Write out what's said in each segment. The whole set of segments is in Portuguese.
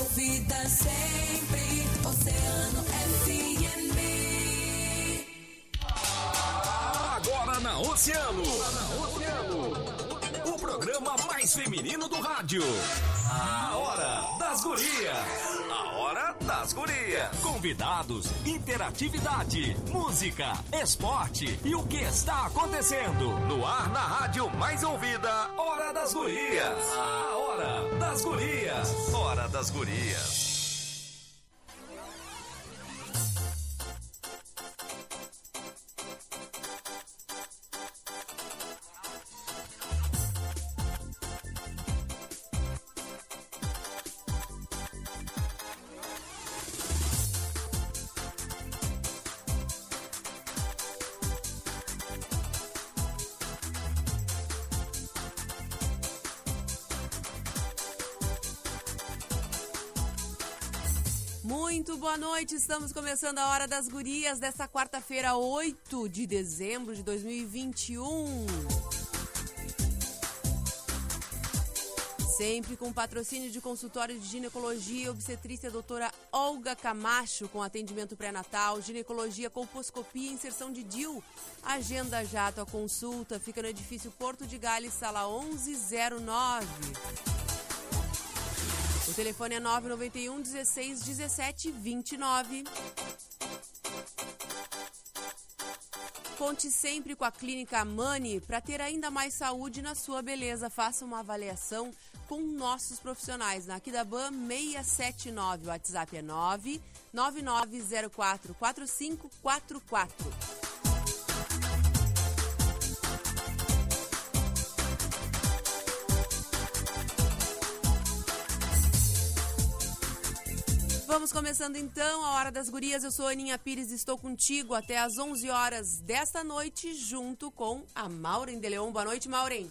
ouvida sempre. Oceano FM. Agora na Oceano. O programa mais feminino do rádio. A Hora das Gurias. A Hora das Gurias. Convidados, interatividade, música, esporte e o que está acontecendo. No ar na rádio mais ouvida. Hora das Gurias. A Hora das Gurias. Hora das Gurias. Noite, estamos começando a Hora das Gurias dessa quarta-feira, 8 de dezembro de 2021. Sempre com patrocínio de consultório de ginecologia e obstetrícia doutora Olga Camacho, com atendimento pré-natal, ginecologia, colposcopia e inserção de DIL. Agenda já a tua consulta, fica no edifício Porto de Gales, sala 1109. O telefone é 991 16 17 29. Conte sempre com a Clínica Mani para ter ainda mais saúde na sua beleza. Faça uma avaliação com nossos profissionais na Aquidaban 679. O WhatsApp é 9 Vamos começando então a Hora das Gurias. Eu sou Aninha Pires e estou contigo até às 11 horas desta noite, junto com a Maureen de Leon. Boa noite, Maureen.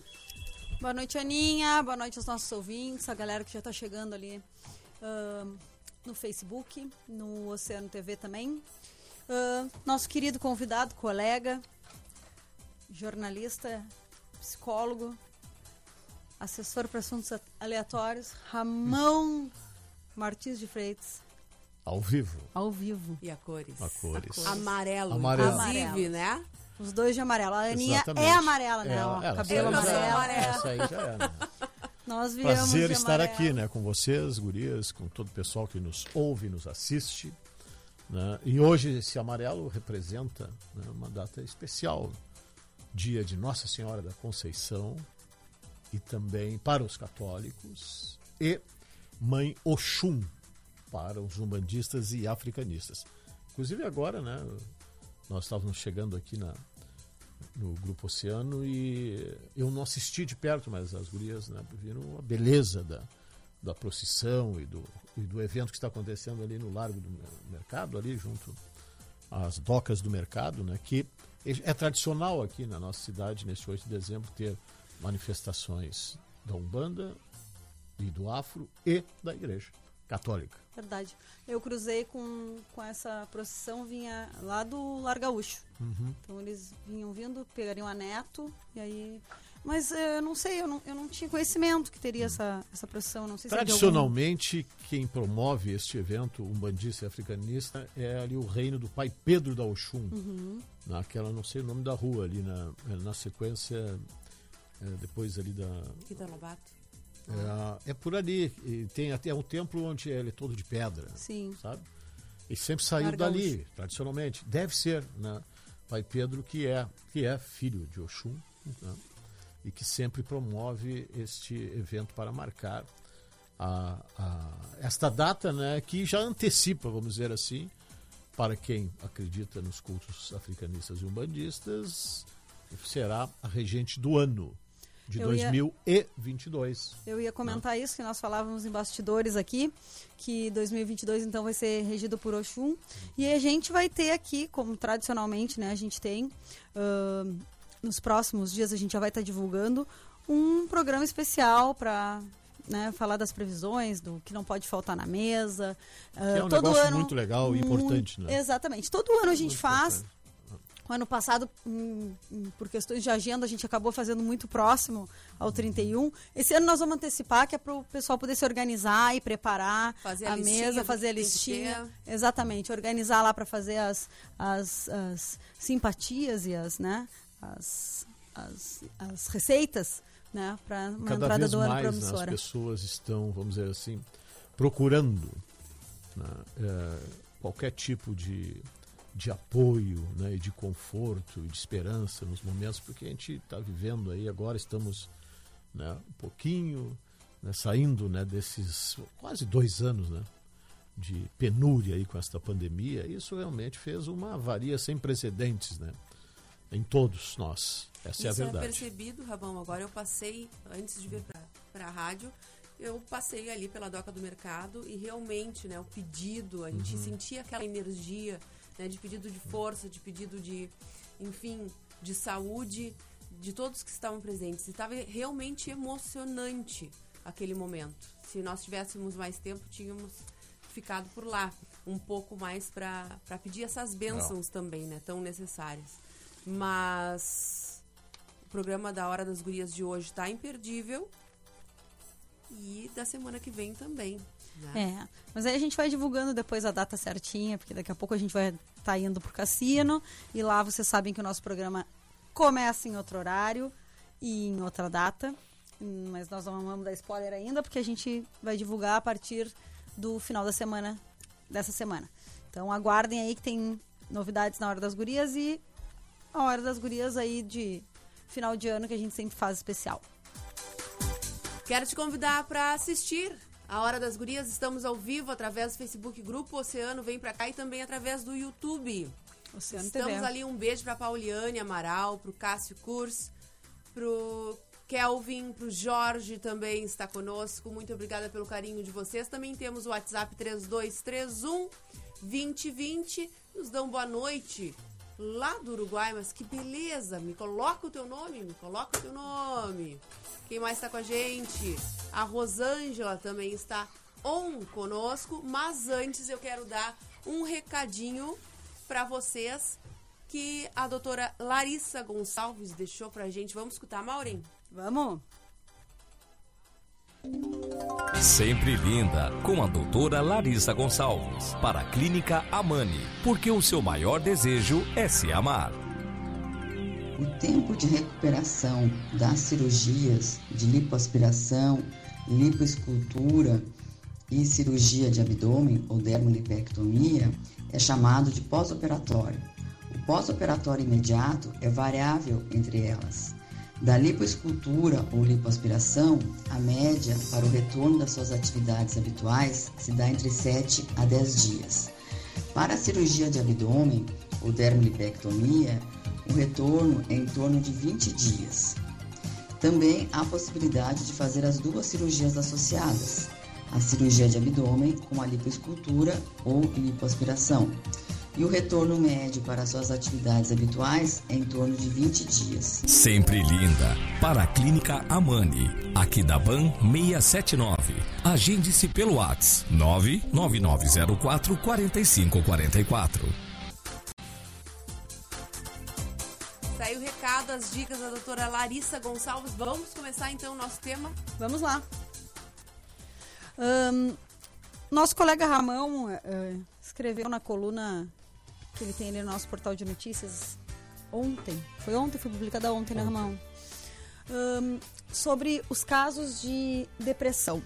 Boa noite, Aninha. Boa noite aos nossos ouvintes, a galera que já está chegando ali uh, no Facebook, no Oceano TV também. Uh, nosso querido convidado, colega, jornalista, psicólogo, assessor para assuntos aleatórios, Ramon Martins de Freitas. Ao vivo. Ao vivo. E a cores? A cores. Amarelo, Amarelo. inclusive, né? Os dois de amarelo. A Aninha Exatamente. é amarela, né? Ela- Ó, ela- cabelo é amarelo. amarelo. Essa aí já é. Né? Nós viemos Prazer de estar aqui, né, com vocês, gurias, com todo o pessoal que nos ouve, nos assiste. né? E hoje esse amarelo representa né, uma data especial, dia de Nossa Senhora da Conceição e também para os católicos e Mãe Oxum para os umbandistas e africanistas. Inclusive agora, né, nós estávamos chegando aqui na, no Grupo Oceano e eu não assisti de perto, mas as gurias né, viram a beleza da, da procissão e do, e do evento que está acontecendo ali no Largo do Mercado, ali junto às docas do mercado, né, que é tradicional aqui na nossa cidade, nesse 8 de dezembro, ter manifestações da Umbanda e do Afro e da Igreja Católica. Verdade. Eu cruzei com, com essa procissão, vinha lá do Lar Gaúcho. Uhum. Então eles vinham vindo, pegariam a neto, e aí. Mas eh, eu não sei, eu não, eu não tinha conhecimento que teria essa, essa procissão. Não sei se é de algum- Tradicionalmente, quem promove este evento, um bandista africanista, é ali o reino do pai Pedro da Oxum. Uhum. Naquela, não sei o nome da rua ali, na, na sequência, é, depois ali da. Quinta Lobato. É, é por ali. E tem até um templo onde ele é todo de pedra. Sim. Sabe? E sempre saiu dali, tradicionalmente. Deve ser, né? Pai Pedro, que é, que é filho de Oxum, né? e que sempre promove este evento para marcar a, a- esta data, né? Que já antecipa, vamos dizer assim, para quem acredita nos cultos africanistas e umbandistas, será a regente do ano de Eu ia- 2022. Eu ia comentar isso, que nós falávamos em bastidores aqui, que 2022 então vai ser regido por Oxum. E a gente vai ter aqui, como tradicionalmente né, a gente tem, ahn, nos próximos dias a gente já vai estar divulgando um programa especial para né, falar das previsões, do que não pode faltar na mesa. Que é um negócio muito legal e importante, né? Exatamente. Todo ano a gente Muito faz importante. Ano passado, hum, hum, por questões de agenda, a gente acabou fazendo muito próximo ao 31. Esse ano nós vamos antecipar, que é para o pessoal poder se organizar e preparar Fazer a a, listinha mesa, fazer a listinha. Exatamente, organizar lá para fazer as, as, as simpatias e as, né, as, as, as receitas né, para uma Cada entrada vez do ano mais né, as promissora. pessoas estão, vamos dizer assim, procurando né, eh, qualquer tipo de, de apoio né, e de conforto e de esperança nos momentos, porque a gente está vivendo aí, agora estamos né, um pouquinho né, saindo né, desses quase dois anos né, de penúria aí com esta pandemia. Isso realmente fez uma avaria sem precedentes né, em todos nós. Essa é a Isso é verdade. percebido, Rabão. Agora eu passei, antes de vir para a rádio, eu passei ali pela doca do mercado e realmente, né, o pedido, a gente sentia aquela energia, né, de pedido de força, de pedido de, enfim, de saúde de todos que estavam presentes. E estava realmente emocionante aquele momento. Se nós tivéssemos mais tempo, tínhamos ficado por lá um pouco mais para pedir essas bênçãos também, né, tão necessárias. Mas o programa da Hora das Gurias de hoje está imperdível e da semana que vem também. É, mas aí a gente vai divulgando depois a data certinha, porque daqui a pouco a gente vai estar indo pro cassino e lá vocês sabem que o nosso programa começa em outro horário e em outra data, mas nós não vamos dar spoiler ainda, porque a gente vai divulgar a partir do final da semana, dessa semana. Então aguardem aí que tem novidades na Hora das Gurias e a Hora das Gurias aí de final de ano que a gente sempre faz especial. Quero te convidar para assistir a Hora das Gurias. Estamos ao vivo através do Facebook Grupo Oceano Vem Pra Cá e também através do YouTube. Oceano Estamos TV. ali, um beijo pra Pauliane Amaral, pro Cássio Kurs, pro Kelvin, pro Jorge também está conosco. Muito obrigada pelo carinho de vocês. Também temos o WhatsApp 3231 2020. Nos dão boa noite lá do Uruguai, mas que beleza! Me coloca o teu nome, me coloca o teu nome. Quem mais está com a gente? A Rosângela também está on conosco, mas antes eu quero dar um recadinho para vocês que a doutora Larissa Gonçalves deixou pra gente. Vamos escutar, Maureen? Vamos? Sempre linda, com a doutora Larissa Gonçalves, para a Clínica Amani, porque o seu maior desejo é se amar. O tempo de recuperação das cirurgias de lipoaspiração, lipoescultura e cirurgia de abdômen ou dermolipectomia é chamado de pós-operatório. O pós-operatório imediato é variável entre elas. Da lipoescultura ou lipoaspiração, a média para o retorno das suas atividades habituais se dá entre 7 a 10 dias. Para a cirurgia de abdômen ou dermolipectomia, o retorno é em torno de 20 dias. Também há a possibilidade de fazer as duas cirurgias associadas, a cirurgia de abdômen com a lipoescultura ou lipoaspiração. E o retorno médio para suas atividades habituais é em torno de 20 dias. Sempre linda, para a Clínica Amani, aqui da Ban 679. Agende-se pelo Whats 99904 4544. Saiu o recado, as dicas da doutora Larissa Gonçalves. Vamos começar então o nosso tema? Vamos lá. Ahn, nosso colega Ramão eh, escreveu na coluna que ele tem ali no nosso portal de notícias ontem. Foi ontem, foi publicada ontem, né, Ramão? Ahn, sobre os casos de depressão.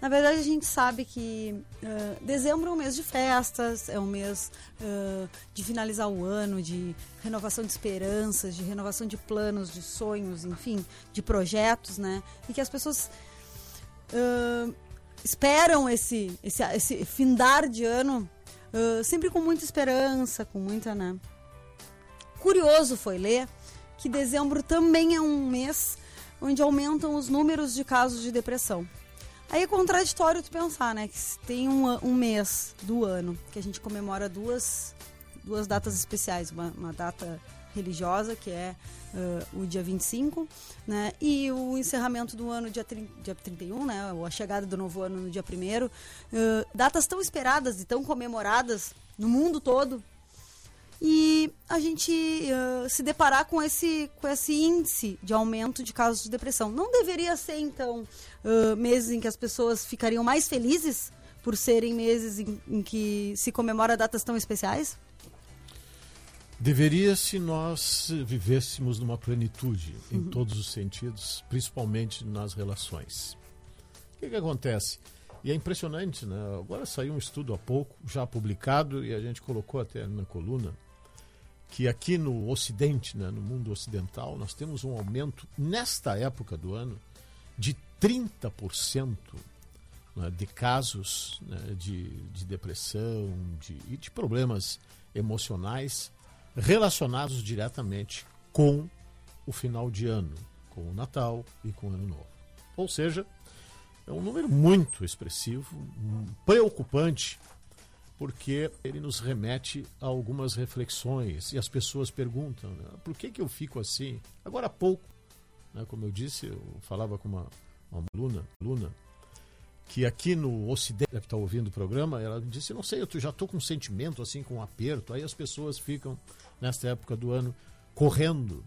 Na verdade, a gente sabe que ah, dezembro é um mês de festas, é um mês ah, de finalizar o ano, de renovação de esperanças, de renovação de planos, de sonhos, enfim, de projetos, né? E que as pessoas ah, esperam esse, esse, esse findar de ano ah, sempre com muita esperança, com muita, né? Curioso foi ler que dezembro também é um mês onde aumentam os números de casos de depressão. Aí é contraditório tu pensar, né? Que tem um, um mês do ano que a gente comemora duas, duas datas especiais. Uma, uma data religiosa, que é ah, o dia 25, né? E o encerramento do ano, dia, 30, dia 31, né? Ou a chegada do novo ano no dia 1 datas tão esperadas e tão comemoradas no mundo todo. e a gente uh, se deparar com esse, com esse índice de aumento de casos de depressão. Não deveria ser, então, uh, meses em que as pessoas ficariam mais felizes por serem meses em, em que se comemora datas tão especiais? Deveria se nós vivêssemos numa plenitude em todos os sentidos, principalmente nas relações. O que, que acontece? E é impressionante, né? Agora saiu um estudo há pouco, já publicado, e a gente colocou até na coluna, que aqui no Ocidente, né, no mundo ocidental, nós temos um aumento, nesta época do ano, de 30% né, de casos né, de, de depressão de, e de problemas emocionais relacionados diretamente com o final de ano, com o Natal e com o Ano Novo. Ou seja, é um número muito expressivo, um, preocupante, porque ele nos remete a algumas reflexões e as pessoas perguntam: né, por que, que eu fico assim? Agora há pouco, né, como eu disse, eu falava com uma, uma aluna, aluna que aqui no Ocidente, que está ouvindo o programa, ela disse, não sei, eu já estou com um sentimento, assim, com um aperto. Aí as pessoas ficam, nesta época do ano, correndo.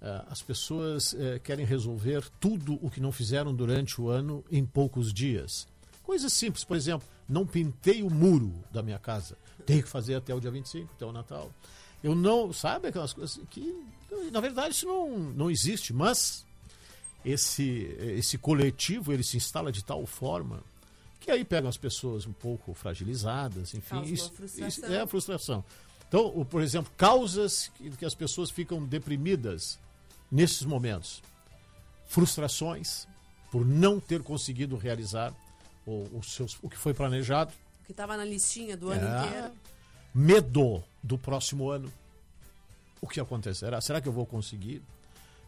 Eh, as pessoas eh, querem resolver tudo o que não fizeram durante o ano em poucos dias. Coisas simples, por exemplo, não pintei o muro da minha casa. Tenho que fazer até o dia 25, até o Natal. Eu não, sabe aquelas coisas que, na verdade, isso não, não existe, mas esse, esse coletivo ele se instala de tal forma que aí pegam as pessoas um pouco fragilizadas, enfim, isso, frustração. isso é a frustração. Então, o- por exemplo, causas que, que as pessoas ficam deprimidas nesses momentos, frustrações por não ter conseguido realizar o, o, seus, o que foi planejado, O que estava na listinha do ano É. inteiro. medo do próximo ano. O que acontecerá? Será que eu vou conseguir?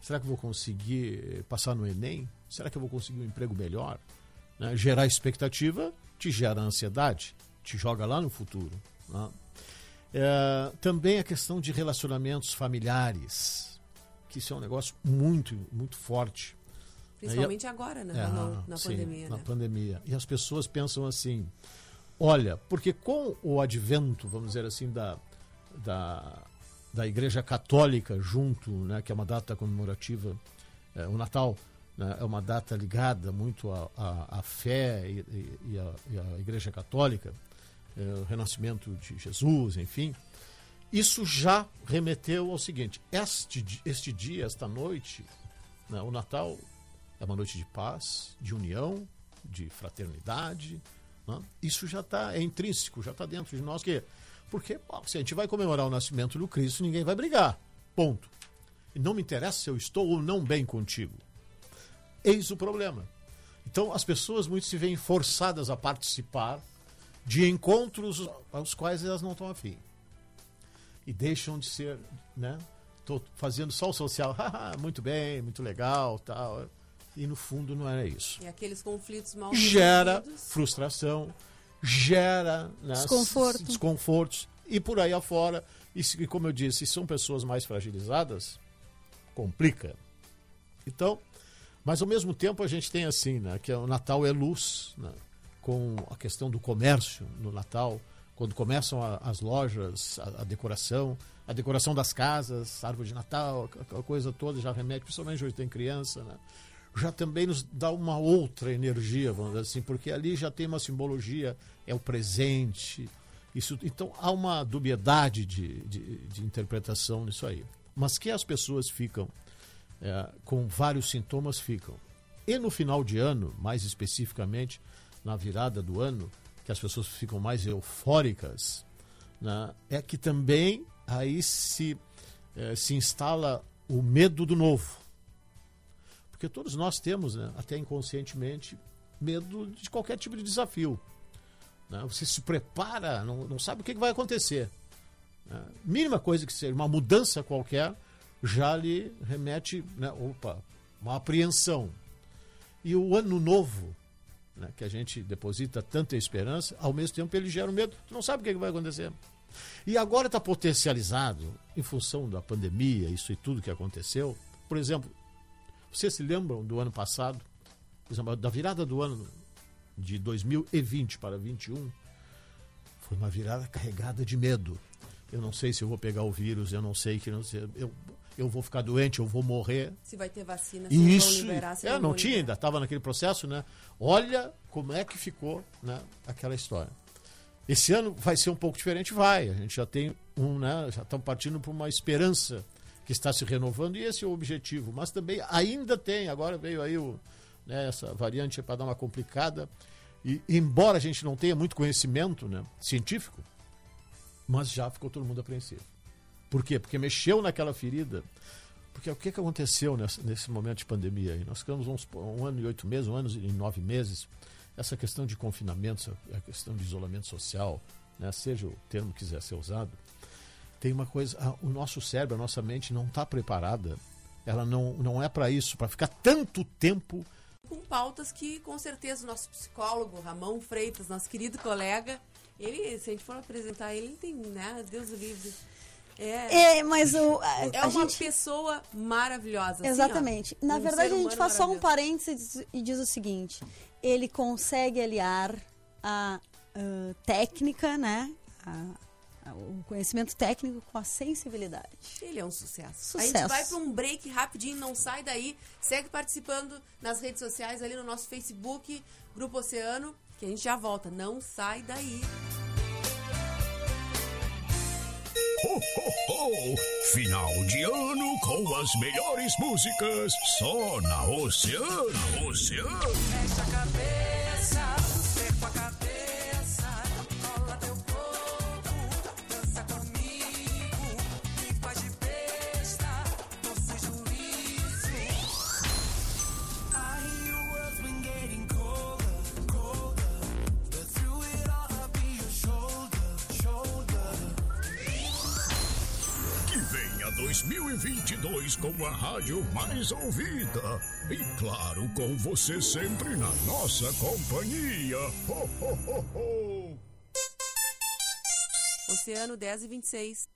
Será que eu vou conseguir eh, passar no Enem? Será que eu vou conseguir um emprego melhor? Né? Gerar expectativa te gera ansiedade, te joga lá no futuro. né? É, também a questão de relacionamentos familiares, que isso é um negócio muito, muito forte. Principalmente agora, né? É, na, na sim, pandemia, na né? pandemia. E as pessoas pensam assim: olha, porque com o advento, vamos dizer assim, da, da, da Igreja Católica junto, né, que é uma data comemorativa, é, o Natal né, é uma data ligada muito à, fé e, à, Igreja Católica, é, o renascimento de Jesus, enfim. Isso já remeteu ao seguinte: este, este dia, esta noite, né, o Natal é uma noite de paz, de união, de fraternidade. né? Isso já está é intrínseco, já está dentro de nós. Que, porque bom, se a gente vai comemorar o nascimento do Cristo, ninguém vai brigar. Ponto. E não me interessa se eu estou ou não bem contigo. Eis o problema. Então as pessoas muito se veem forçadas a participar de encontros aos quais elas não estão afim. E deixam de ser, né? Tô fazendo só o social, muito bem, muito legal, tal. E no fundo não era isso. E aqueles conflitos mal Gera frustração, gera né, Desconforto. desconfortos e por aí afora. E, e como eu disse, se são pessoas mais fragilizadas, complica. Então, mas ao mesmo tempo a gente tem assim, né, que o Natal é luz, né, com a questão do comércio no Natal, quando começam a- as lojas, a, a decoração, a decoração das casas, árvore de Natal, aquela coisa toda já remete, principalmente hoje tem criança, né, já também nos dá uma outra energia, vamos dizer assim, porque ali já tem uma simbologia, é o presente. Isso, então há uma dubiedade de, de, de interpretação nisso aí. Mas que as pessoas ficam é, com vários sintomas, ficam. E no final de ano, mais especificamente na virada do ano, que as pessoas ficam mais eufóricas, né, é que também aí se, eh, se instala o medo do novo. Porque todos nós temos, né, até inconscientemente, medo de qualquer tipo de desafio. né? Você se prepara, não, não sabe o que vai acontecer. né? Mínima coisa que seja, uma mudança qualquer, já lhe remete, né, opa, uma apreensão. E o ano novo, né, que a gente deposita tanta esperança, ao mesmo tempo ele gera um medo, tu não sabe o que vai acontecer. E agora está potencializado, em função da pandemia, isso e tudo que aconteceu. Por exemplo, vocês se lembram do ano passado, exemplo, da virada do ano de 2020 para 21? Foi uma virada carregada de medo. eu não sei se eu vou pegar o vírus, eu não sei que não sei, eu, eu vou ficar doente, eu vou morrer. Se vai ter vacina, se não vão Isso, liberar, se é, não não tinha, liberar. ainda estava naquele processo, né? Olha como é que ficou né, aquela história. Esse ano vai ser um pouco diferente, vai. A gente já tem um, né? Já estamos partindo para uma esperança que está se renovando e esse é o objetivo. Mas também ainda tem, agora veio aí o, né, essa variante para dar uma complicada. E embora a gente não tenha muito conhecimento né, científico, mas já ficou todo mundo apreensivo. Por quê? Porque mexeu naquela ferida. Porque o que, que aconteceu nessa- nesse momento de pandemia? aí? Nós ficamos uns, um ano e oito meses, um ano e nove meses. Essa questão de confinamento, a questão de isolamento social, né, seja o termo que quiser ser usado, tem uma coisa, o nosso cérebro, a nossa mente não está preparada. Ela não, não é para isso, para ficar tanto tempo com pautas que com certeza o nosso psicólogo Ramon Freitas, nosso querido colega, ele, se a gente for apresentar ele, ele tem, né, Deus o livre. É, É, mas o, a, é a uma gente... pessoa maravilhosa. assim, ó. Exatamente. Na Um verdade, a gente faz só um parênteses e diz o seguinte: ele consegue aliar a ah, técnica, né? A- o conhecimento técnico com a sensibilidade. Ele é um sucesso. A Sucesso. gente vai para um break rapidinho, não sai daí. Segue participando nas redes sociais, ali no nosso Facebook, Grupo Oceano, que a gente já volta. Não sai daí. Ho, ho, ho! Final de ano com as melhores músicas só na Oceano. Oceano. Mexe a cabeça, 2022 com a rádio mais ouvida. E claro, com você sempre na nossa companhia. Ho, ho, ho, ho. Oceano 10 e 26.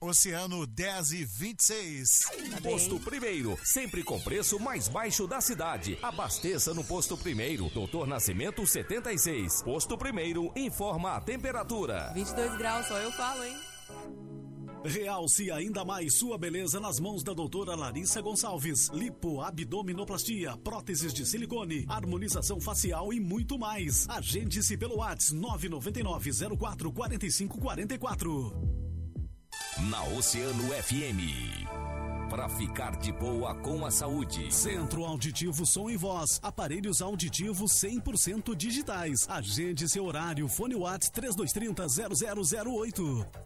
Oceano 10 e 26. Tá? Posto Primeiro, sempre com preço mais baixo da cidade. Abasteça no Posto Primeiro, Doutor Nascimento 76. Posto Primeiro informa a temperatura. 22 graus, só eu falo, hein? Realce ainda mais sua beleza nas mãos da doutora Larissa Gonçalves. Lipo, abdominoplastia, próteses de silicone, harmonização facial e muito mais. Agende-se pelo WhatsApp 999 04 45 44. Na Oceano FM. Pra ficar de boa com a saúde. Centro Auditivo Som e Voz. Aparelhos auditivos 100% digitais. Agende seu horário. Fone WhatsApp 3230 0008.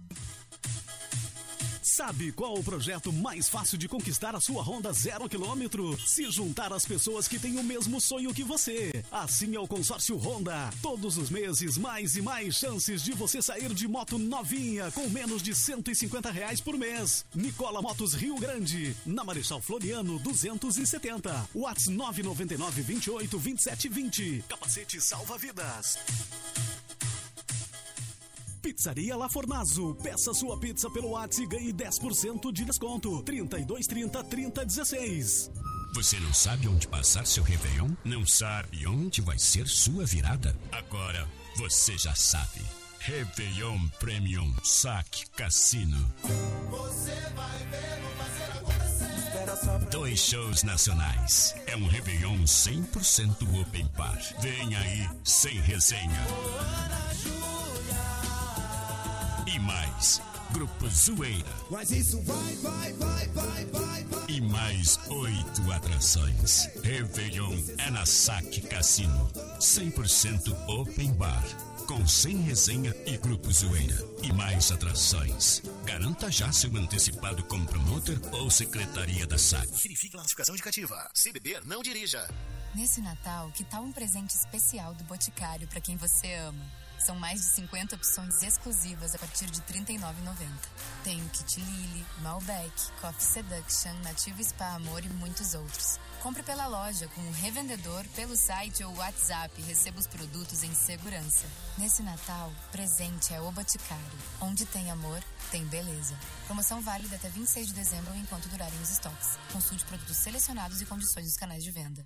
Sabe qual o projeto mais fácil de conquistar a sua Honda zero quilômetro? Se juntar às pessoas que têm o mesmo sonho que você. Assim é o consórcio Honda. Todos os meses, mais e mais chances de você sair de moto novinha com menos de 150 reais por mês. Nicola Motos Rio Grande. Na Marechal Floriano 270. Whats 999 28 27 20. Capacete salva vidas. Pizzaria La Fornazo. Peça sua pizza pelo WhatsApp e ganhe 10% de desconto. 3230 3016. Você não sabe onde passar seu Réveillon? Não sabe onde vai ser sua virada? Agora você já sabe. Réveillon Premium Saque Cassino. Dois shows nacionais. É um Réveillon 100% open bar. Vem aí, sem resenha. Mais, Grupo Zoeira. Mas isso vai, vai, vai, vai, vai, vai. E mais oito atrações. Réveillon é na Saque Cassino. 100% open bar. Com 100 resenha e grupo zoeira. E mais atrações. Garanta já seu antecipado como promotor ou secretaria da SAC. Verifique classificação indicativa. Se beber, não dirija. Nesse Natal, que tal um presente especial do Boticário para quem você ama? São mais de 50 opções exclusivas a partir de R$ 39,90. Tem o Kit Lily, Malbec, Coffee Seduction, Nativa Spa Amor e muitos outros. Compre pela loja com um revendedor, pelo site ou WhatsApp e receba os produtos em segurança. Nesse Natal, presente é o Boticário. Onde tem amor, tem beleza. Promoção válida até 26 de dezembro enquanto durarem os estoques. Consulte produtos selecionados e condições dos canais de venda.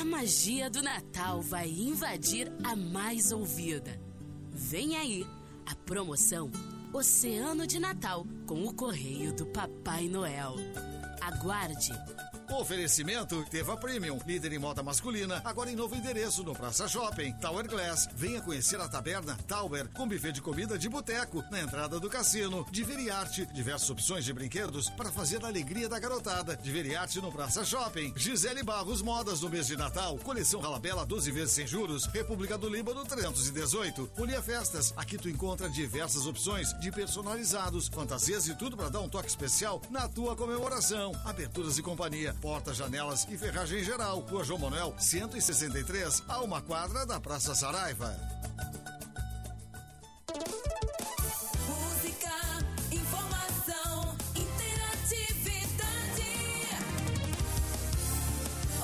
A magia do Natal vai invadir a mais ouvida. Vem aí a promoção Oceano de Natal com o Correio do Papai Noel. Aguarde! Oferecimento Teva Premium, líder em moda masculina, agora em novo endereço no Praça Shopping, Tower Glass. Venha conhecer a taberna Tower, com buffet de comida de boteco, na entrada do cassino. Diveriarte, diversas opções de brinquedos para fazer a alegria da garotada. Diveriarte no Praça Shopping. Gisele Barros Modas no mês de Natal, coleção Ralabella 12 vezes sem juros, República do Líbano 318. Folia Festas, aqui tu encontra diversas opções de personalizados, fantasias e tudo para dar um toque especial na tua comemoração. Aberturas e companhia portas, janelas e ferragem em geral. Rua João Manuel, 163, a uma quadra da Praça Saraiva. Música, informação, interatividade.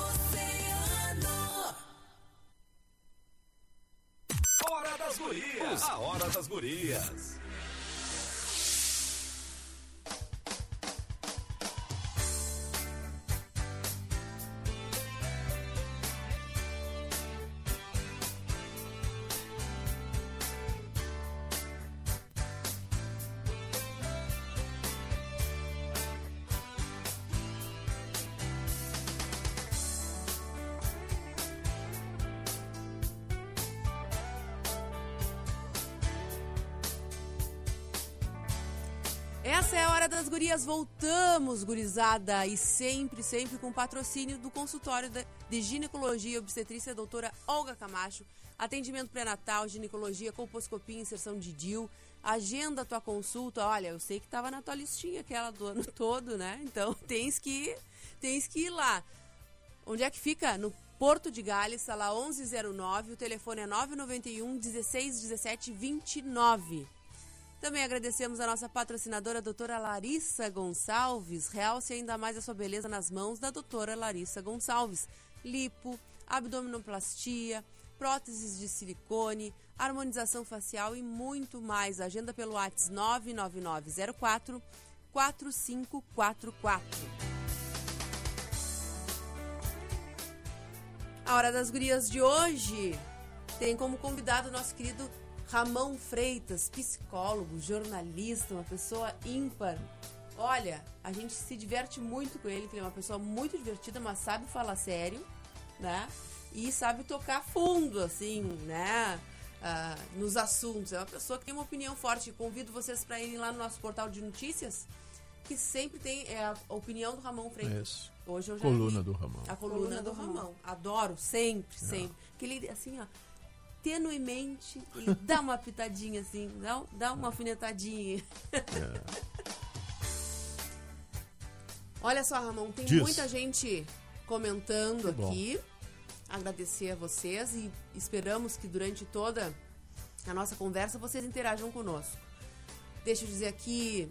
Oceano. Hora das Gurias. A Hora das Gurias. Voltamos, gurizada. E sempre, sempre com patrocínio do consultório de ginecologia e obstetrícia doutora Olga Camacho. Atendimento pré-natal, ginecologia, colposcopia, inserção de DIL. Agenda tua consulta. Olha, eu sei que tava na tua listinha aquela do ano todo, né? Então tens que, tens que ir lá. Onde é que fica? No Porto de Gales, sala 1109. O telefone é 991 16 17 29. Também agradecemos a nossa patrocinadora, a doutora Larissa Gonçalves. Realce ainda mais a sua beleza nas mãos da doutora Larissa Gonçalves. Lipo, abdominoplastia, próteses de silicone, harmonização facial e muito mais. Agenda pelo WhatsApp 99904 4544. A Hora das Gurias de hoje tem como convidado o nosso querido Ramon Freitas, psicólogo, jornalista, uma pessoa ímpar. Olha, a gente se diverte muito com ele, que ele é uma pessoa muito divertida, mas sabe falar sério, né? E sabe tocar fundo, assim, né? Ah, nos assuntos. É uma pessoa que tem uma opinião forte. Convido vocês para irem lá no nosso portal de notícias, que sempre tem é, a opinião do Ramon Freitas. Isso. Hoje eu já Coluna vi. do Ramon. A coluna, do, Ramon. Adoro, sempre, sempre. Que ele, assim, ó, tenuemente, ele dá uma pitadinha assim, dá, dá uma alfinetadinha. Olha só, Ramon, tem Diz. muita gente comentando Que bom. aqui. Agradecer a vocês e esperamos que durante toda a nossa conversa vocês interajam conosco. Deixa eu dizer aqui.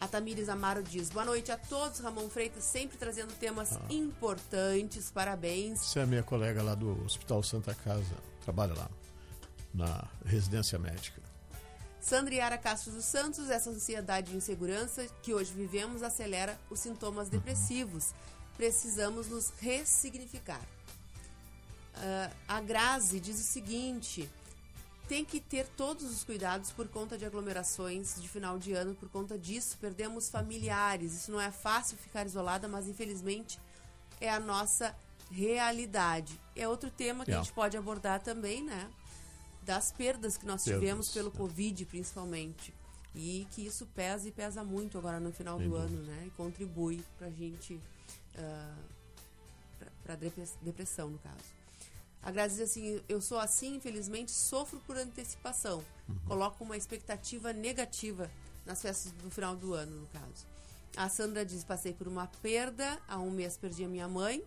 A Tamires Amaro diz: Boa noite a todos. Ramon Freitas sempre trazendo temas Ah. importantes. Parabéns. Essa é a minha colega lá do Hospital Santa Casa, trabalha lá, na residência médica. Sandra Yara Castro dos Santos, essa ansiedade e insegurança que hoje vivemos acelera os sintomas depressivos. Precisamos nos ressignificar. Ah, a Grazi diz o seguinte: tem que ter todos os cuidados por conta de aglomerações de final de ano. Por conta disso, perdemos familiares. Isso não é fácil ficar isolada, mas infelizmente é a nossa realidade. É outro tema que a É. gente pode abordar também, né? Das perdas que nós Perdas, tivemos pelo né. Covid, principalmente. E que isso pesa e pesa muito agora no final Sem do dúvida. ano, né? E contribui pra gente. ah, pra- pra depress- depressão, no caso. A Grazi diz assim: eu sou assim, infelizmente, sofro por antecipação. Coloco uma expectativa negativa nas festas do final do ano, no caso. A Sandra diz: passei por uma perda, há um mês perdi a minha mãe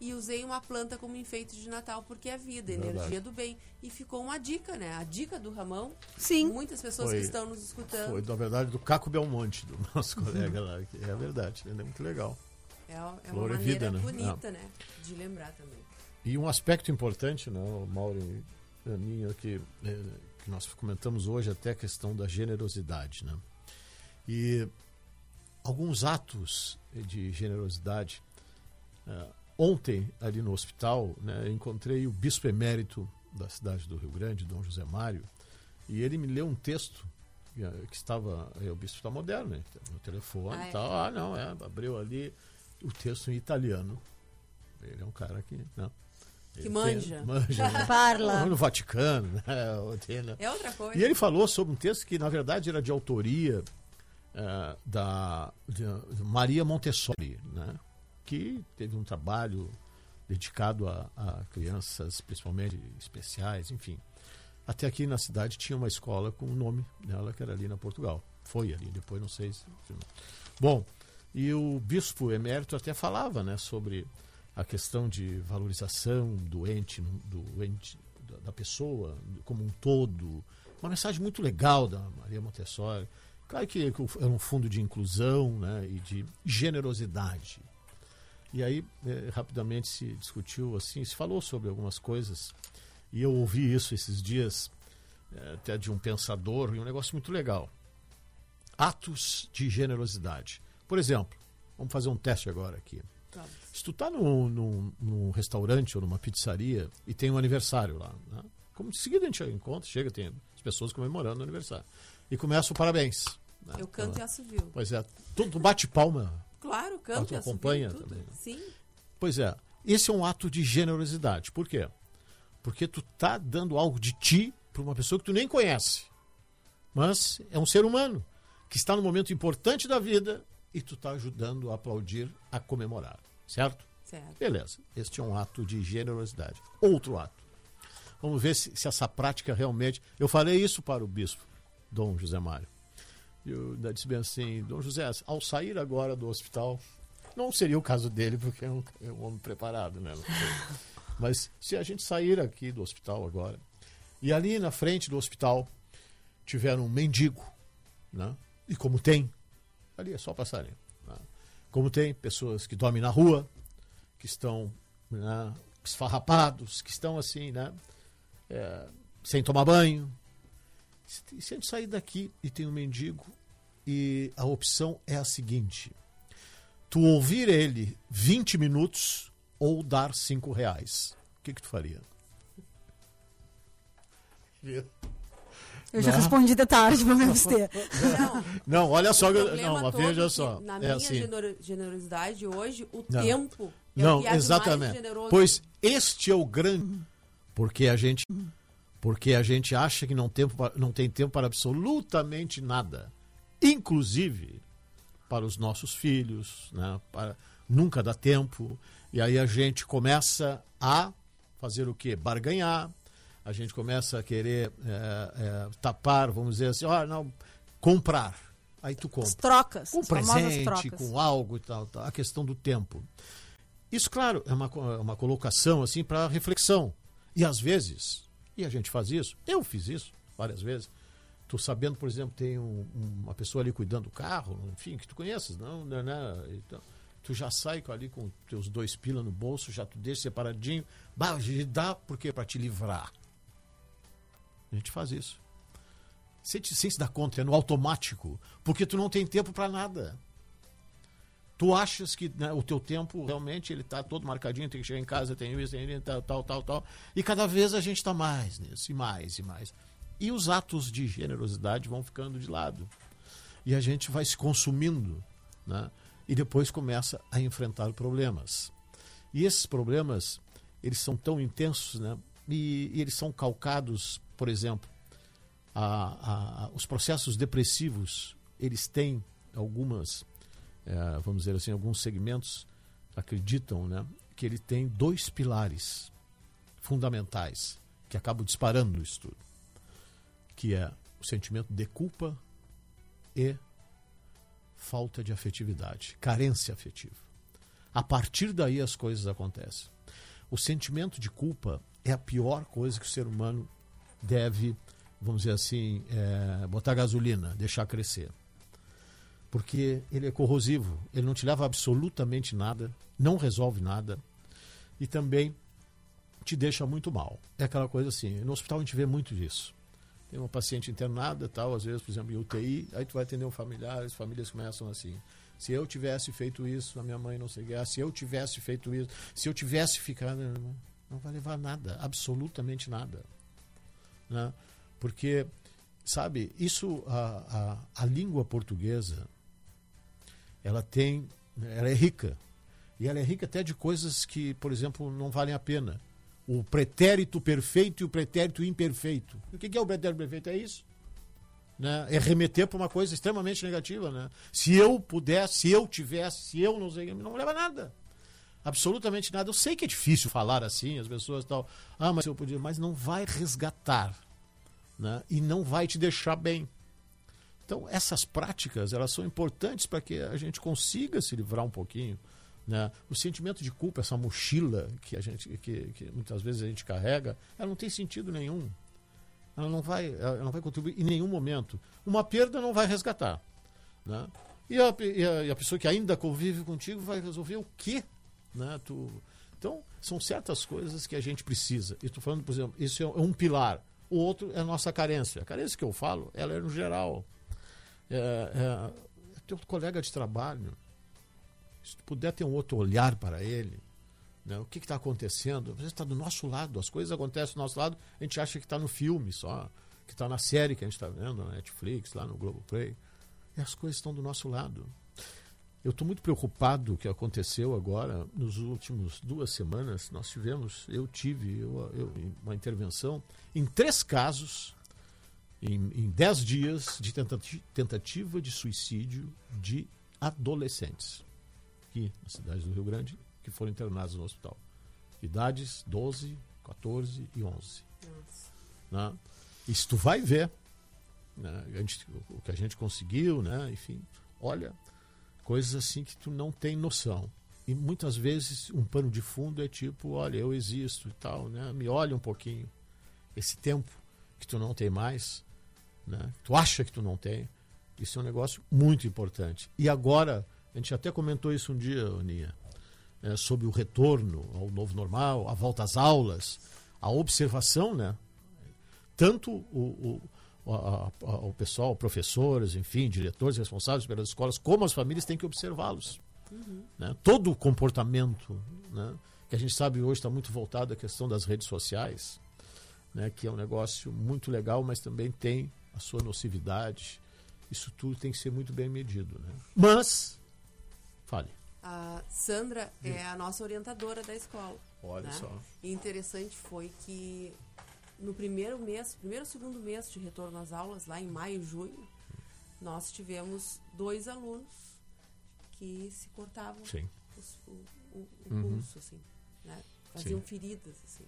e usei uma planta como enfeite de Natal porque é vida, Verdade. energia do bem. E ficou uma dica, né? A dica do Ramão. Sim. Muitas pessoas Foi- que estão nos escutando. Foi, na verdade, do Caco Belmonte, do nosso colega lá. É verdade, ele é muito legal. É, é uma Flor é maneira vida, né? bonita, né? De lembrar também. E um aspecto importante, né, Mauro e a minha, que, eh, que nós comentamos hoje, até a questão da generosidade. Né? E alguns atos de generosidade. eh, ontem, ali no hospital, né, encontrei o bispo emérito da cidade do Rio Grande, Dom José Mário, e ele me leu um texto que, estava. eh, o bispo está moderno, né, no telefone Ah, e é? tal. Ah, não, é, abriu ali o texto em italiano. Ele é um cara que. Né, Que manja. Manja né? Parla. No Vaticano, né? né? É outra coisa. E ele falou sobre um texto que, na verdade, era de autoria eh, da, Maria Montessori, né? que teve um trabalho dedicado a, a crianças, principalmente especiais, enfim. Até aqui na cidade tinha uma escola com o nome dela, que era ali na Portugal. Foi ali, depois não sei se. se- Bom, e o bispo emérito até falava né, sobre a questão de valorização do ente, do ente da, pessoa como um todo. Uma mensagem muito legal da Maria Montessori. Claro que era um fundo de inclusão né, e de generosidade. E aí, eh, rapidamente se discutiu assim, se falou sobre algumas coisas. E eu ouvi isso esses dias, eh, até de um pensador, e um negócio muito legal. Atos de generosidade. Por exemplo, vamos fazer um teste agora aqui. Se tu tá num, num, num restaurante ou numa pizzaria e tem um aniversário lá, né? como de seguida a gente encontra, chega, tem as pessoas comemorando o aniversário. E começa o parabéns. né? Eu canto e assovio. Pois é, tu, tu bate palma. Claro, canto tu e assovio. acompanha tudo. também. Sim. Pois é, esse é um ato de generosidade. Por quê? Porque tu tá dando algo de ti para uma pessoa que tu nem conhece. Mas é um ser humano que está num momento importante da vida e tu tá ajudando a aplaudir, a comemorar. Certo? Certo. Beleza. Este é um ato de generosidade. Outro ato. Vamos ver se, se essa prática realmente. Eu falei isso para o bispo, Dom José Mário. Eu disse bem assim: Dom José, ao sair agora do hospital, não seria o caso dele, porque é um, é um homem preparado, né? Mas se a gente sair aqui do hospital agora, e ali na frente do hospital tiver um mendigo, né? e como tem, ali é só passarinho. Né? Como tem pessoas que dormem na rua, que estão né, esfarrapados, que estão assim, né? é, sem tomar banho. Se, se a gente sair daqui e tem um mendigo, e a opção é a seguinte: tu ouvir ele 20 minutos ou dar 5 reais. O que, que tu faria? Eu já Não. respondi de tarde pra me abster. Não, olha só. Problema Não, veja é só. Na É minha assim. genero- generosidade hoje, o Não. tempo é o Não, mais exatamente. generoso. Pois este é o grande. Porque a gente, porque a gente acha que não, tempo, não tem tempo para absolutamente nada. Inclusive para os nossos filhos. Né? Para, nunca dá tempo. E aí a gente começa a fazer o quê? Barganhar. A gente começa a querer é, é, tapar, vamos dizer assim, ó, não, comprar. Aí tu compra. As trocas. Com presente, trocas. com algo e tal, tal. A questão do tempo. Isso, claro, é uma, é uma colocação assim para reflexão. E às vezes, e a gente faz isso, eu fiz isso várias vezes. Tu sabendo, por exemplo, tem um- uma pessoa ali cuidando do carro, enfim, que tu conheces, não, né, né, então, tu já sai com- ali com teus dois pila no bolso, já tu deixa separadinho, bah, dá por quê? Para te livrar. A gente faz isso. Sem, sem se dar conta, é no automático, porque tu não tem tempo para nada. Tu achas que né, o teu tempo realmente ele tá todo marcadinho, tem que chegar em casa, tem isso, tem tal, tal, tal, tal. E cada vez a gente está mais nisso, e mais, e mais. E os atos de generosidade vão ficando de lado. E a gente vai se consumindo, né? E depois começa a enfrentar problemas. E esses problemas, eles são tão intensos, né? E, e eles são calcados, por exemplo, a- a- os processos depressivos, eles têm algumas, eh, vamos dizer assim, alguns segmentos acreditam, né, que ele tem dois pilares fundamentais que acabam disparando isso tudo, que é o sentimento de culpa e falta de afetividade, carência afetiva. A partir daí as coisas acontecem. O sentimento de culpa é a pior coisa que o ser humano deve, vamos dizer assim, é, botar gasolina, deixar crescer. Porque ele é corrosivo, ele não te leva absolutamente nada, não resolve nada e também te deixa muito mal. É aquela coisa assim, no hospital a gente vê muito disso. Tem uma paciente internada, tal, às vezes, por exemplo, em UTI, aí tu vai atender um familiar, as famílias começam assim. Se eu tivesse feito isso, a minha mãe não sei o que, ah, se eu tivesse feito isso, se eu tivesse ficado. Não, vai levar nada, absolutamente nada. Né? Porque, sabe, isso, a, a, a língua portuguesa, ela tem, ela é rica. E ela é rica até de coisas que, por exemplo, não valem a pena. O pretérito perfeito e o pretérito imperfeito. O que é o pretérito perfeito? É isso. Né? É remeter para uma coisa extremamente negativa. Né? Se eu pudesse, se eu tivesse, se eu não sei, não leva nada. Absolutamente nada. Eu sei que é difícil falar assim, as pessoas tal. Ah, mas eu podia. Mas não vai resgatar. Né? E não vai te deixar bem. Então, essas práticas, elas são importantes para que a gente consiga se livrar um pouquinho. Né? O sentimento de culpa, essa mochila que, a gente, que, que muitas vezes a gente carrega, ela não tem sentido nenhum. Ela não vai, ela não vai contribuir em nenhum momento. Uma perda não vai resgatar. Né? E, a, e, a, e a pessoa que ainda convive contigo vai resolver o quê? Né? Tu, então, são certas coisas que a gente precisa. E estou falando, por exemplo, isso é um pilar. O outro é a nossa carência. A carência que eu falo, ela é no geral. É, é, teu colega de trabalho, se tu puder ter um outro olhar para ele, né, o que está acontecendo? Vezes está do nosso lado, as coisas acontecem do nosso lado, a gente acha que está no filme só, que está na série que a gente está vendo, na Netflix, lá no Globoplay. E as coisas estão do nosso lado. Eu estou muito preocupado com o que aconteceu agora, nos últimos duas semanas. Nós tivemos, eu tive eu, eu, uma intervenção em três casos em, em dez dias de tentati- tentativa de suicídio de adolescentes aqui na cidade do Rio Grande que foram internados no hospital. Idades 12, 14 e 11. Né? Se tu vai ver né, gente- o que a gente conseguiu, né, enfim, olha, coisas assim que tu não tem noção. E muitas vezes um pano de fundo é tipo, olha, eu existo e tal, né? Me olha um pouquinho. Esse tempo que tu não tem mais, né? Tu acha que tu não tem. Isso é um negócio muito importante. E agora, a gente até comentou isso um dia, Aninha, né, sobre o retorno ao novo normal, a volta às aulas, a observação, né? Tanto o, o, a- a- o pessoal, professores, enfim, diretores responsáveis pelas escolas, como as famílias têm que observá-los. né? Todo o comportamento, né? que a gente sabe hoje está muito voltado à questão das redes sociais, né? que é um negócio muito legal, mas também tem a sua nocividade. Isso tudo tem que ser muito bem medido. Né? Mas, fale. A Sandra é a nossa orientadora da escola. Olha né? só. E interessante foi que no primeiro mês, primeiro ou segundo mês de retorno às aulas, lá em maio, junho, nós tivemos dois alunos que se cortavam os- o, o- o Uhum. pulso, assim, né? Faziam Sim. feridas, assim.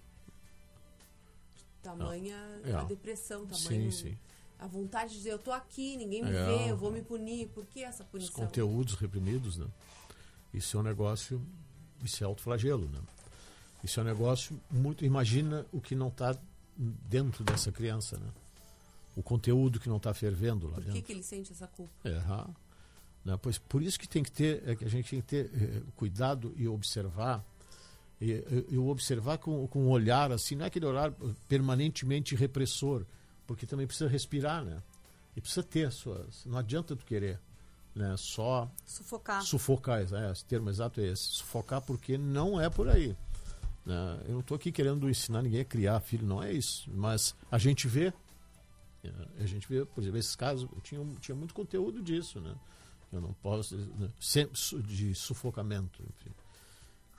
Tamanha É. a depressão, tamanho Sim, sim. a vontade de dizer, eu tô aqui, ninguém me É. vê, eu vou me punir. Por que essa Os punição? conteúdos reprimidos, né? Isso é um negócio, isso é autoflagelo, né? Isso é um negócio muito. Imagina o que não está dentro dessa criança, né? O conteúdo que não está fervendo lá Por dentro. que, que ele sente essa culpa? É, né? Pois por isso que tem que ter, é que a gente tem que ter eh, cuidado e observar e, observar com, com um olhar assim, não é aquele olhar permanentemente repressor, porque também precisa respirar, né? E precisa ter as suas, não adianta tu querer, né? Só Sufocar. sufocar, é, esse termo exato é esse, sufocar porque não é por aí. Né? Eu não estou aqui querendo ensinar ninguém a criar filho, não é isso, mas a gente vê é, a gente vê, por exemplo, esses casos, tinha, tinha muito conteúdo disso, né? Eu não posso, né? Sempre de sufocamento, enfim.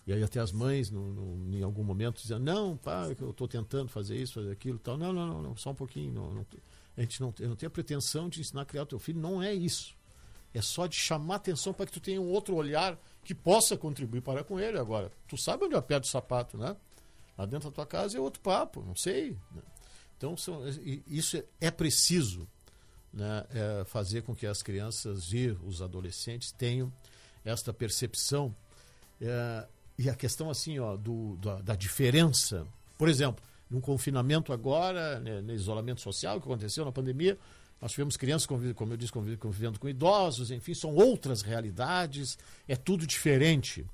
E aí até as mães, no, no- em algum momento, diziam, não, que eu estou tentando fazer isso, fazer aquilo, tal. Não, não, não, não, só um pouquinho. Não, não- a gente não, eu não tenho a pretensão de ensinar a criar o teu filho, não é isso. É só de chamar atenção para que tu tenha um outro olhar que possa contribuir para com ele. Agora, tu sabe onde eu aperto o sapato, né? Lá dentro da tua casa é outro papo, não sei. né? Então, são- isso é, é preciso né, é, fazer com que as crianças e os adolescentes tenham esta percepção É, e a questão assim, ó, do, da, da diferença. Por exemplo, num confinamento agora, né, no isolamento social que aconteceu na pandemia, nós tivemos crianças, como eu disse, conviv- convivendo com idosos, enfim, são outras realidades, é tudo diferente.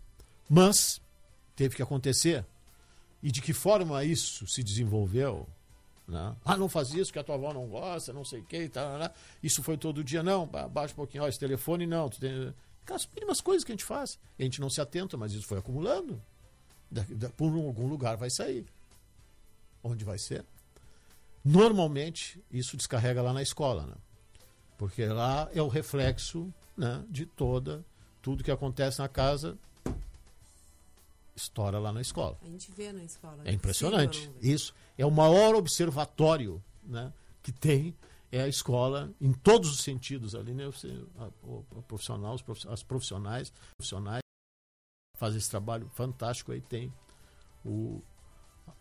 Mas teve que acontecer. E de que forma isso se desenvolveu? Né? Ah, não faz isso que a tua avó não gosta, não sei o que, tá. isso foi todo dia, não, ba- baixa um pouquinho, ó, esse telefone não. Tu tem... Aquelas mínimas coisas que a gente faz. A gente não se atenta, mas isso foi acumulando. Da, da- por algum lugar vai sair. Onde vai ser? Normalmente, isso descarrega lá na escola, né? Porque lá é o reflexo né, de toda, tudo que acontece na casa, estoura lá na escola. A gente vê na escola. É impressionante. Não ver. Isso é o maior observatório né, que tem é a escola em todos os sentidos ali, né? O, profissional, os profi- as profissionais, profissionais fazem esse trabalho fantástico aí tem o,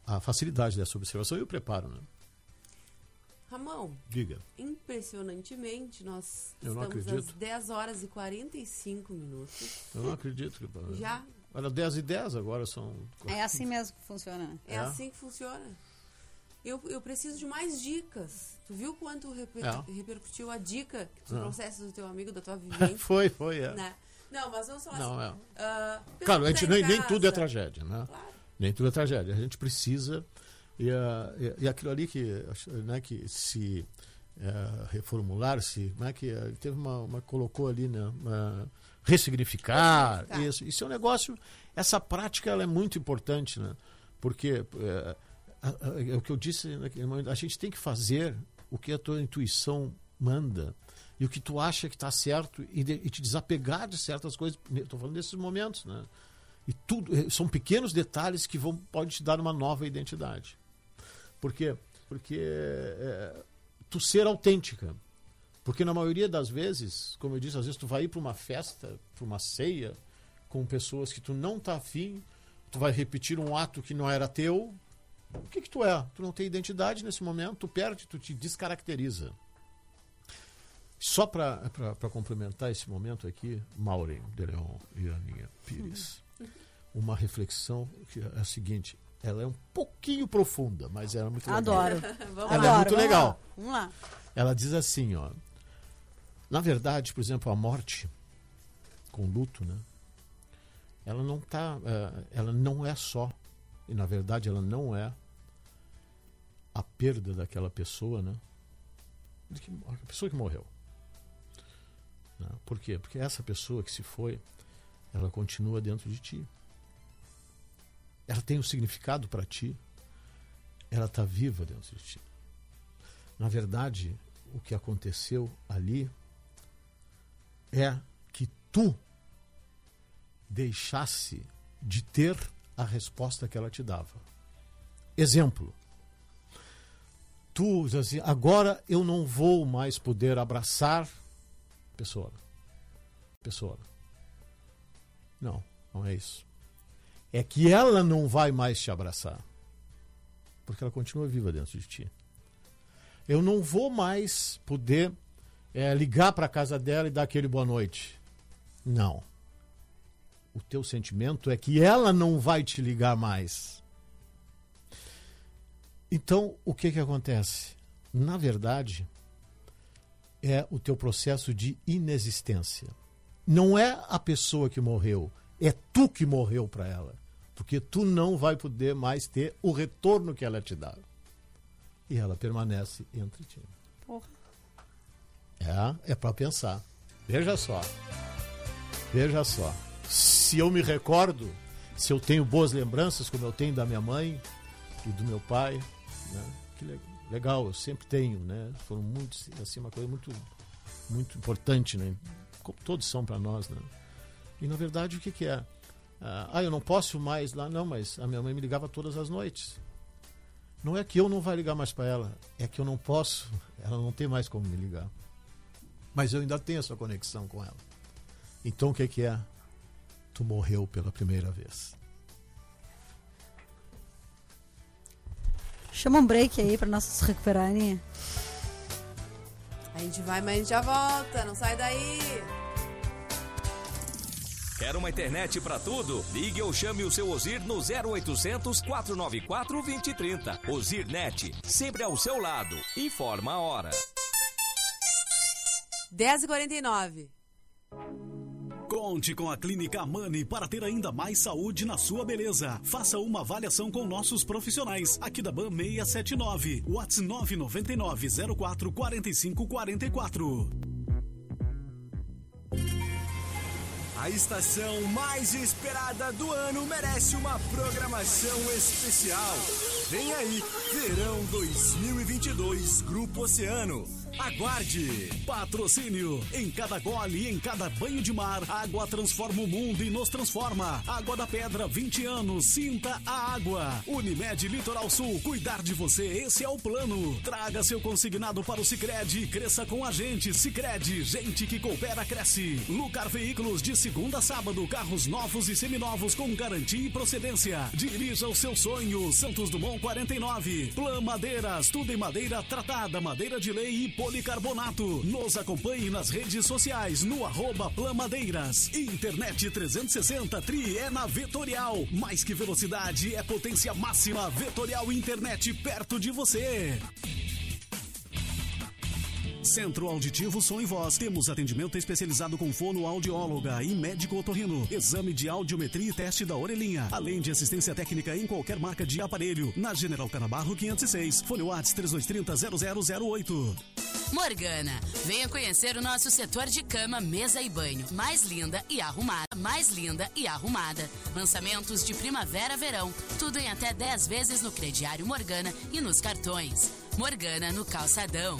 a facilidade dessa observação e o preparo, né? Ramon, Diga. impressionantemente, nós Eu estamos às 10 horas e 45 minutos. Eu não acredito que Já? Era 10 e 10 agora são É assim mesmo que funciona. né? É, É. assim que funciona. Eu, eu preciso de mais dicas. Tu viu quanto reper- É. repercutiu a dica que tu É. trouxeste do teu amigo, da tua vivência? foi, foi, é. né? Não, mas vamos falar Não, assim. é. ah, Claro, a gente tá em nem, nem tudo é tragédia, né? Nem tudo é tragédia. A gente precisa. E, e, e aquilo ali que, né, que se eh, reformular, se. Né, que eh, teve uma, uma. colocou ali, né? uma- ressignificar. Ressignificar. Isso, isso é um negócio. Essa prática ela é muito importante, né? Porque. a- é o que eu disse naquele momento, a gente tem que fazer o que a tua intuição manda e o que tu acha que está certo e, de- e te desapegar de certas coisas. Estou falando desses momentos, né? E tudo são pequenos detalhes que vão pode te dar uma nova identidade. Por quê? Porque eh, tu ser autêntica. Porque na maioria das vezes, como eu disse, às vezes tu vai ir para uma festa, para uma ceia com pessoas que tu não tá afim, tu vai repetir um ato que não era teu. O que que tu é? Tu não tem identidade nesse momento, tu perde, tu te descaracteriza. Só para complementar esse momento aqui, Maureen de Leon e Aninha Pires, uma reflexão que é a seguinte: ela é um pouquinho profunda, mas ela é muito legal. Adoro. Vamos ela é muito vamos legal. lá, Vamos lá. Ela diz assim, ó. Na verdade, por exemplo, a morte com luto, né? Ela não tá, eh, ela não é só e na verdade ela não é a perda daquela pessoa, né? Que, a pessoa que morreu. Né? Por quê? Porque essa pessoa que se foi, ela continua dentro de ti. Ela tem um significado para ti. Ela está viva dentro de ti. Na verdade, o que aconteceu ali é que tu deixasse de ter a resposta que ela te dava. Exemplo. Tu diz assim, agora eu não vou mais poder abraçar pessoa. Pessoa. Não, não é isso. É que ela não vai mais te abraçar. Porque ela continua viva dentro de ti eu não vou mais poder é, ligar para a casa dela e dar aquele boa noite. Não. O teu sentimento é que ela não vai te ligar mais. Então, o que que acontece? Na verdade, é o teu processo de inexistência. Não é a pessoa que morreu, é tu que morreu para ela, porque tu não vai poder mais ter o retorno que ela te dá e ela permanece entre ti. Porra. É, é para pensar. Veja só. Veja só. Se eu me recordo, se eu tenho boas lembranças, como eu tenho da minha mãe e do meu pai, né? Que le- legal, eu sempre tenho, né? Foram muito, assim, uma coisa muito, muito importante, né? Como todos são para nós, né? E na verdade o que que é? Ah, ah, eu não posso mais lá, não, mas a minha mãe me ligava todas as noites. Não é que eu não vai ligar mais para ela, é que eu não posso, ela não tem mais como me ligar. Mas eu ainda tenho essa conexão com ela. Então o que que é? Tu morreu pela primeira vez. Chama um break aí pra nós se recuperarem. A gente vai, mas a gente já volta. Não sai daí. Quer uma internet pra tudo? Ligue ou chame o seu Ozir no 0800 494 2030. Ozir Net, sempre ao seu lado. Informa a hora. 10h49. Conte com a Clínica Amani para ter ainda mais saúde na sua beleza. Faça uma avaliação com nossos profissionais aqui da BAM 679, Whats 999 04 45 A estação mais esperada do ano merece uma programação especial. Vem aí, Verão 2022, Grupo Oceano. Aguarde! Patrocínio. Em cada gole em cada banho de mar, água transforma o mundo e nos transforma. Água da Pedra, 20 anos. Sinta a água. Unimed Litoral Sul, cuidar de você, esse é o plano. Traga seu consignado para o Sicredi e cresça com a gente. Sicredi, gente que coopera, cresce. Lucar Veículos, de segunda a sábado, carros novos e seminovos com garantia e procedência. Dirija o seu sonho. Santos Dumont 49. Plan Madeiras, tudo em madeira tratada, madeira de lei e policarbonato. Nos acompanhe nas redes sociais no arroba Plamadeiras. Internet 360 Tri é na Vetorial. Mais que velocidade, é potência máxima. Vetorial Internet perto de você. Centro Auditivo Som e Voz. Temos atendimento especializado com fonoaudióloga e médico otorrino. Exame de audiometria e teste da orelhinha. Além de assistência técnica em qualquer marca de aparelho. Na General Canabarro 506. Fone Whats 3230 0008. Morgana, venha conhecer o nosso setor de cama, mesa e banho. Mais linda e arrumada. Mais linda e arrumada. Lançamentos de primavera, verão. Tudo em até 10 vezes no crediário Morgana e nos cartões. Morgana no calçadão.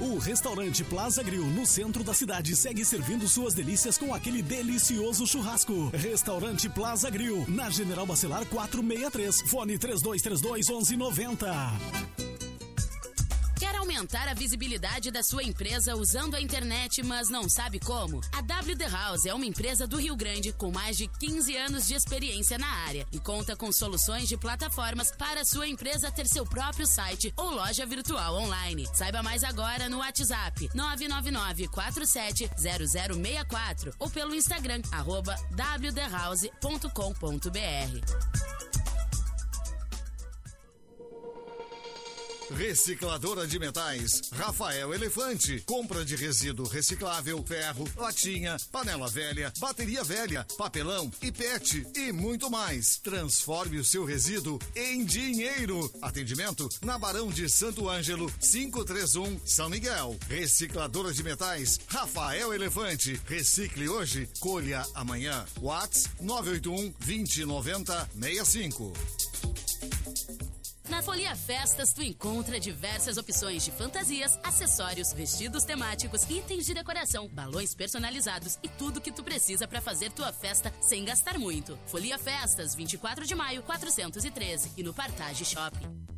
O restaurante Plaza Grill, no centro da cidade, segue servindo suas delícias com aquele delicioso churrasco. Restaurante Plaza Grill, na General Bacelar 463, fone 3232 1190. Quer aumentar a visibilidade da sua empresa usando a internet, mas não sabe como? A WD House é uma empresa do Rio Grande com mais de 15 anos de experiência na área e conta com soluções de plataformas para a sua empresa ter seu próprio site ou loja virtual online. Saiba mais agora no WhatsApp 999 47 0064 ou pelo Instagram arroba wdhouse.com.br. Recicladora de metais, Rafael Elefante. Compra de resíduo reciclável, ferro, latinha, panela velha, bateria velha, papelão e PET e muito mais. Transforme o seu resíduo em dinheiro. Atendimento na Barão de Santo Ângelo, 531 São Miguel. Recicladora de metais, Rafael Elefante. Recicle hoje, colha amanhã. Whats 981 2090 65. Na Folia Festas, tu encontra diversas opções de fantasias, acessórios, vestidos temáticos, itens de decoração, balões personalizados e tudo que tu precisa para fazer tua festa sem gastar muito. Folia Festas, 24 de maio, 413 e no Partage Shopping.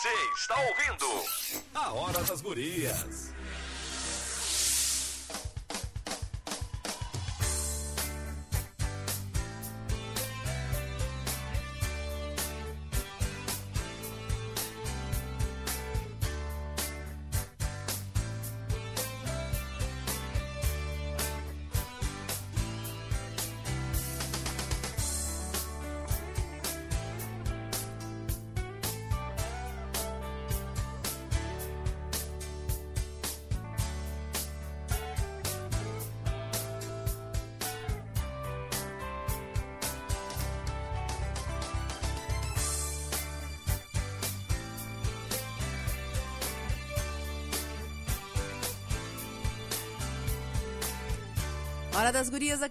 Você está ouvindo A Hora das Gurias.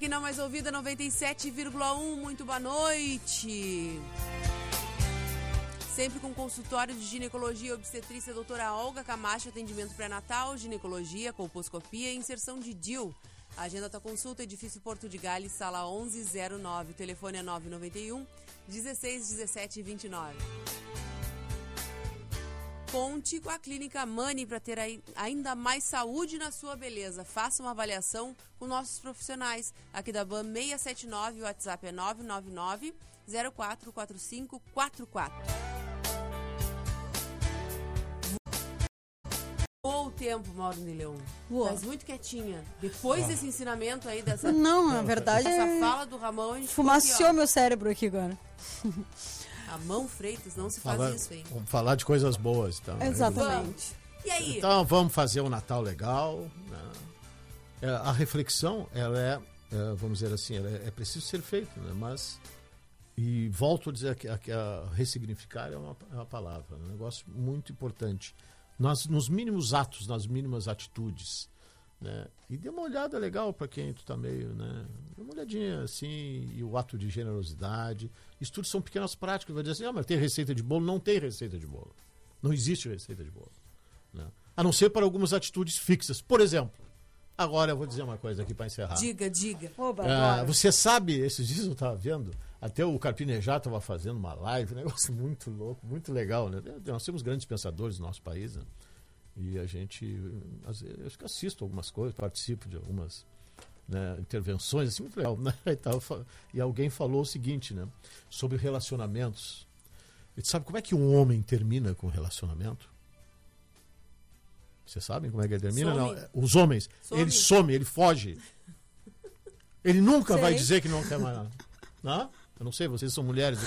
Aqui na Mais Ouvida 97,1. Muito boa noite. Sempre com consultório de ginecologia e obstetrícia, doutora Olga Camacho, atendimento pré-natal, ginecologia, colposcopia e inserção de DIL. Agenda da consulta, edifício Porto de Gales, sala 1109. Telefone é 991 16 17 29. Conte com a Clínica Mani para ter ai- ainda mais saúde na sua beleza. Faça uma avaliação com nossos profissionais. Aqui da BAM 679, o WhatsApp é 999 044544. Voou o tempo, Mauro de Leão. Voou. Mas muito quietinha. Depois desse ensinamento aí, dessa, Não, na verdade, dessa é- fala do Ramon, a gente Fumaciou aqui, meu cérebro aqui agora. A mão Freitas, não se faz Fala- isso, hein? vamos falar de coisas boas, então. Exatamente. E aí? Então vamos fazer um Natal legal. né? É, a reflexão, ela é, é, vamos dizer assim, ela é, é preciso ser feita, né? mas e volto a dizer que a, que a ressignificar é uma, é uma palavra, é um negócio muito importante. Nós, nos mínimos atos, nas mínimas atitudes, né? E dê uma olhada legal para quem tu tá meio, né? Dê uma olhadinha assim, e o ato de generosidade. Isso tudo são pequenas práticas. Vai dizer assim, ah, mas tem receita de bolo? Não tem receita de bolo. Não existe receita de bolo. né? A não ser para algumas atitudes fixas. Por exemplo, agora eu vou dizer uma coisa aqui para encerrar. Diga, diga. Oba, Ah, você sabe, esses dias eu estava vendo, até o Carpinejar estava fazendo uma live, um negócio muito louco, muito legal. Né? Nós temos grandes pensadores no nosso país, né? E a gente, às vezes, eu acho que assisto algumas coisas, participo de algumas né, intervenções, assim, muito legal. Né? E, fa- e alguém falou o seguinte, né, sobre relacionamentos. E sabe como é que um homem termina com relacionamento? Vocês sabem como é que ele termina? Some. Não, é, os homens, Some. ele some, ele foge. Ele nunca vai Sei. dizer que não quer mais nada. Não? Eu não sei, vocês são mulheres.